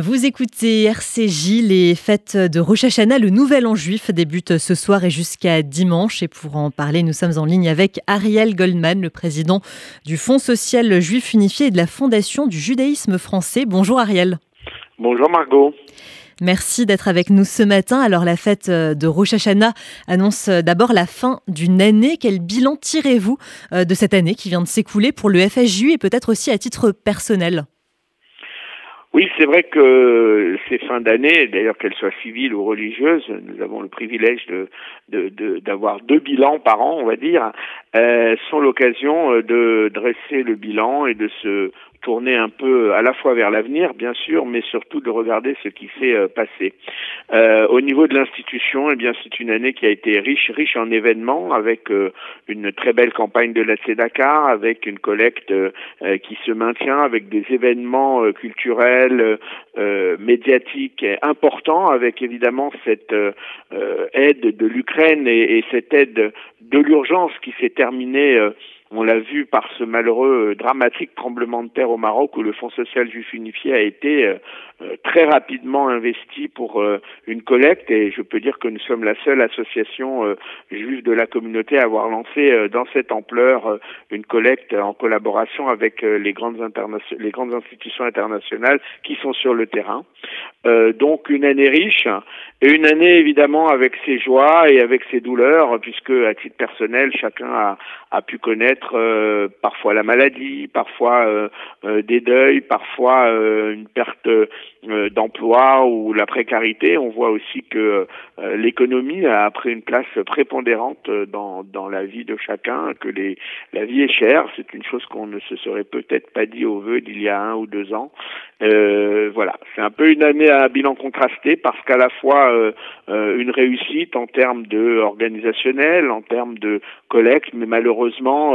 Vous écoutez RCJ, les fêtes de Rosh Hashanah, le nouvel an juif débute ce soir et jusqu'à dimanche. Et pour en parler, nous sommes en ligne avec Ariel Goldman, le président du Fonds social juif unifié et de la Fondation du judaïsme français. Bonjour Ariel. Bonjour Margot. Merci d'être avec nous ce matin. Alors la fête de Rosh Hashanah annonce d'abord la fin d'une année. Quel bilan tirez-vous euh, de cette année qui vient de s'écouler pour le FSJU et peut-être aussi à titre personnel? Oui, c'est vrai que ces fins d'année, d'ailleurs qu'elles soient civiles ou religieuses, nous avons le privilège de d'avoir deux bilans par an, on va dire, euh, sont l'occasion euh, de dresser le bilan et de se tourner un peu à la fois vers l'avenir, bien sûr, mais surtout de regarder ce qui s'est euh, passé. Euh, au niveau de l'institution, eh bien, c'est une année qui a été riche, riche en événements, avec euh, une très belle campagne de la Dakar, avec une collecte qui se maintient, avec des événements culturels, médiatiques importants, avec évidemment cette aide de l'Ukraine et, et, cette aide de l'urgence qui s'est terminée on l'a vu par ce malheureux, euh, dramatique tremblement de terre au Maroc où le Fonds social juif unifié a été euh, euh, très rapidement investi pour une collecte et je peux dire que nous sommes la seule association juive de la communauté à avoir lancé dans cette ampleur une collecte en collaboration avec les grandes les grandes institutions internationales qui sont sur le terrain. donc une année riche et une année évidemment avec ses joies et avec ses douleurs puisque à titre personnel chacun a, a pu connaître euh, parfois la maladie, parfois euh, euh, des deuils, parfois une perte d'emploi ou la précarité. On voit aussi que l'économie a pris une place prépondérante dans, la vie de chacun, que les, la vie est chère. C'est une chose qu'on ne se serait peut-être pas dit au vœu d'il y a un ou deux ans. voilà, c'est un peu une année à bilan contrasté parce qu'à la fois une réussite en termes de organisationnel, en termes de collecte, mais malheureusement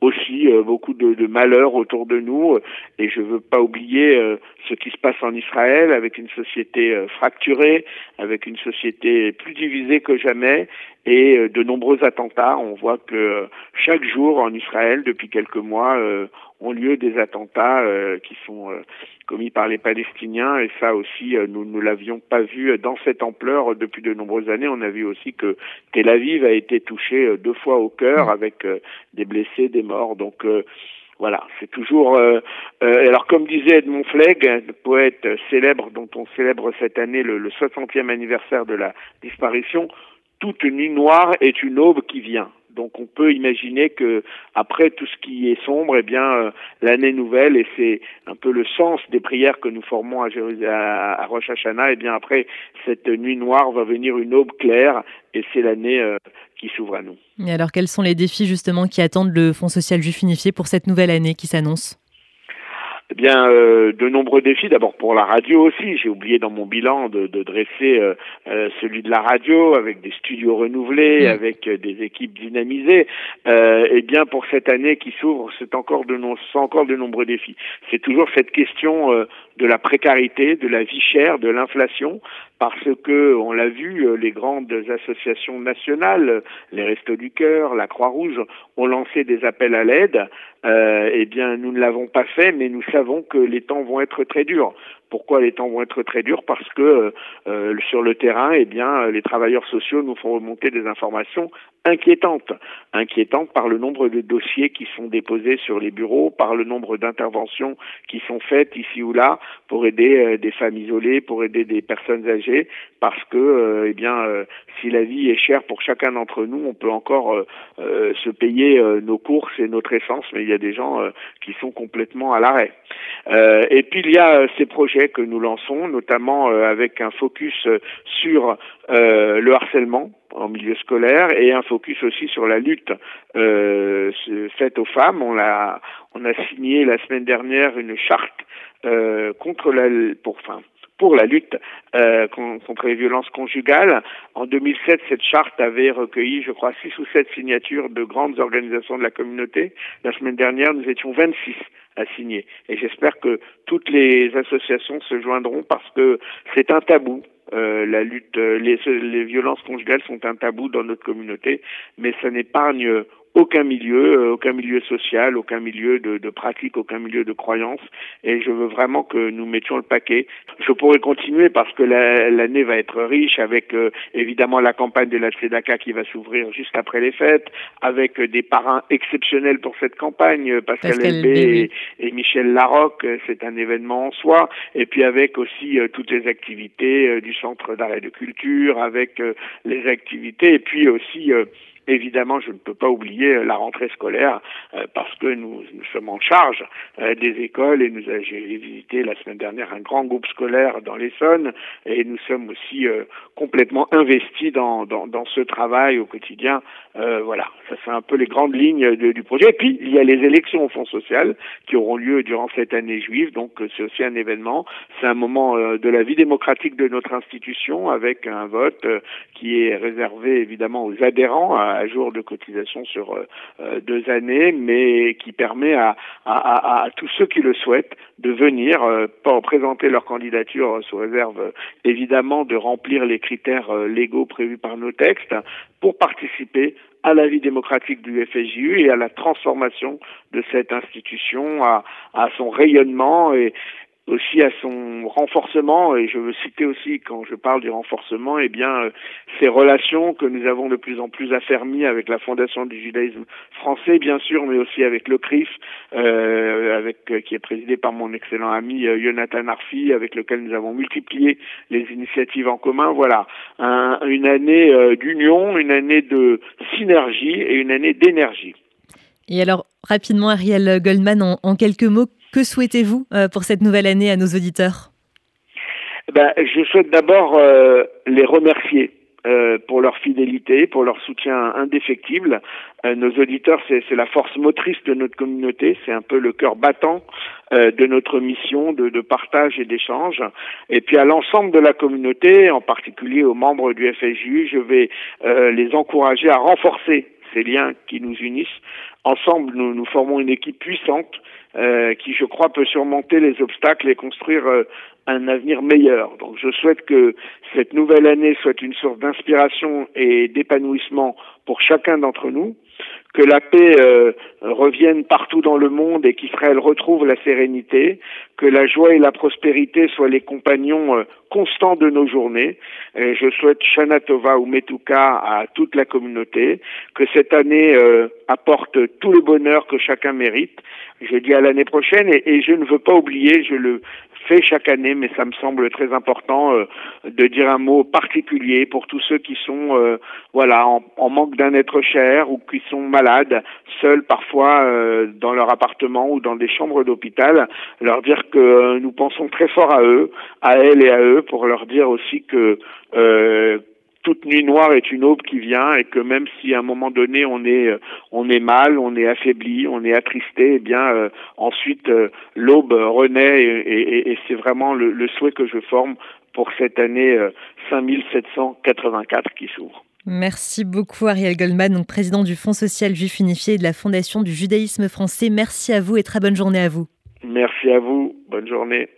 aussi euh, beaucoup de, de malheurs autour de nous euh, et je veux pas oublier euh, ce qui se passe en Israël avec une société fracturée, avec une société plus divisée que jamais et de nombreux attentats. On voit que chaque jour en Israël, depuis quelques mois, ont lieu des attentats qui sont commis par les Palestiniens et ça aussi nous ne l'avions pas vu dans cette ampleur depuis de nombreuses années. On a vu aussi que Tel Aviv a été touché deux fois au cœur avec des blessés, des Donc euh, voilà, c'est toujours. Euh, euh, alors comme disait Edmond Flegg, poète célèbre dont on célèbre cette année le, le 60e anniversaire de la disparition, toute nuit noire est une aube qui vient. Donc on peut imaginer que après tout ce qui est sombre, eh bien l'année nouvelle et c'est un peu le sens des prières que nous formons à, à, à Rosh Hashanah. Eh bien après cette nuit noire va venir une aube claire et c'est l'année qui s'ouvre à nous. Et alors, quels sont les défis justement qui attendent le Fonds social juif unifié pour cette nouvelle année qui s'annonce? Bien, euh, de nombreux défis. D'abord pour la radio aussi. J'ai oublié dans mon bilan de, de dresser euh, euh, celui de la radio avec des studios renouvelés, mm. avec des équipes dynamisées. eh bien, pour cette année qui s'ouvre, c'est encore de non, encore de nombreux défis. C'est toujours cette question de la précarité, de la vie chère, de l'inflation, parce que on l'a vu, les grandes associations nationales, les Restos du Cœur, la Croix-Rouge, ont lancé des appels à l'aide. eh bien, nous ne l'avons pas fait, mais nous savons que les temps vont être très durs. Pourquoi les temps vont être très durs? Parce que euh, euh, sur le terrain, eh bien, les travailleurs sociaux nous font remonter des informations inquiétantes, inquiétantes par le nombre de dossiers qui sont déposés sur les bureaux, par le nombre d'interventions qui sont faites ici ou là pour aider euh, des femmes isolées, pour aider des personnes âgées, parce que, eh bien, si la vie est chère pour chacun d'entre nous, on peut encore se payer nos courses et notre essence, mais il y a des gens qui sont complètement à l'arrêt. et puis il y a ces projets que nous lançons, notamment euh, avec un focus euh, sur euh, le harcèlement en milieu scolaire et un focus aussi sur la lutte faite aux femmes. On a, on a signé la semaine dernière une charte contre la pour la lutte euh, contre les violences conjugales. En 2007, cette charte avait recueilli, je crois, six ou sept signatures de grandes organisations de la communauté. La semaine dernière, nous étions 26 à signer. Et j'espère que toutes les associations se joindront parce que c'est un tabou. Euh, la lutte, les, les violences conjugales sont un tabou dans notre communauté, mais ça n'épargne aucun milieu, aucun milieu social, aucun milieu de, de pratique, aucun milieu de croyance. Et je veux vraiment que nous mettions le paquet. Je pourrais continuer parce que l'année va être riche avec évidemment la campagne de la Tzedaka qui va s'ouvrir juste après les fêtes, avec des parrains exceptionnels pour cette campagne, Pascal, Pascal et, et, Michel Larocque, c'est un événement en soi, et puis avec aussi toutes les activités du Centre d'art et de culture, avec les activités, et puis aussi Évidemment, je ne peux pas oublier euh, la rentrée scolaire euh, parce que nous, nous, sommes en charge euh, des écoles et nous j'ai visité la semaine dernière un grand groupe scolaire dans l'Essonne et nous sommes aussi complètement investis dans, dans, dans, ce travail au quotidien. voilà, ça c'est un peu les grandes lignes du projet. Et puis il y a les élections au Fonds social qui auront lieu durant cette année juive, donc c'est aussi un événement. C'est un moment de la vie démocratique de notre institution avec un vote qui est réservé évidemment aux adhérents à jour de cotisation sur euh, euh, deux années, mais qui permet à, à, à, tous ceux qui le souhaitent de venir euh, présenter leur candidature sous réserve évidemment de remplir les critères légaux prévus par nos textes pour participer à la vie démocratique du FSJU et à la transformation de cette institution, à, à son rayonnement et, aussi à son renforcement, et je veux citer aussi, quand je parle du renforcement, eh bien, euh, ces relations que nous avons de plus en plus affermies avec la Fondation du judaïsme français, bien sûr, mais aussi avec le CRIF, euh, avec, euh, qui est présidé par mon excellent ami euh, Jonathan Arfi, avec lequel nous avons multiplié les initiatives en commun. Voilà, un, une année d'union, une année de synergie et une année d'énergie. Et alors, rapidement, Ariel Goldman, en quelques mots, que souhaitez-vous euh, pour cette nouvelle année à nos auditeurs? Ben, Je souhaite d'abord euh, les remercier. Euh, pour leur fidélité, pour leur soutien indéfectible. nos auditeurs, c'est la force motrice de notre communauté, c'est un peu le cœur battant de notre mission de, partage et d'échange. Et puis à l'ensemble de la communauté, en particulier aux membres du FSJU, je vais les encourager à renforcer ces liens qui nous unissent. Ensemble, nous, formons une équipe puissante euh, qui, je crois, peut surmonter les obstacles et construire euh, un avenir meilleur. Donc, je souhaite que cette nouvelle année soit une source d'inspiration et d'épanouissement pour chacun d'entre nous, que la paix euh, revienne partout dans le monde et qu'Israël retrouve la sérénité, que la joie et la prospérité soient les compagnons constants de nos journées. Et je souhaite Shana Tova ou Metuka à toute la communauté, que cette année apporte tout le bonheur que chacun mérite je dis à l'année prochaine et, et, je ne veux pas oublier, je le fais chaque année, mais ça me semble très important euh, de dire un mot particulier pour tous ceux qui sont euh, voilà en, en manque d'un être cher ou qui sont malades, seuls parfois euh, dans leur appartement ou dans des chambres d'hôpital, leur dire que nous pensons très fort à eux, à elles et à eux, pour leur dire aussi que toute nuit noire est une aube qui vient et que même si à un moment donné on est euh, on est mal, on est affaibli, on est attristé, eh bien euh, ensuite euh, l'aube renaît et, et, c'est vraiment le, le, souhait que je forme pour cette année 5784 qui s'ouvre. Merci beaucoup Ariel Goldman, donc président du Fonds social juif unifié et de la Fondation du judaïsme français. Merci à vous et très bonne journée à vous. Merci à vous, bonne journée.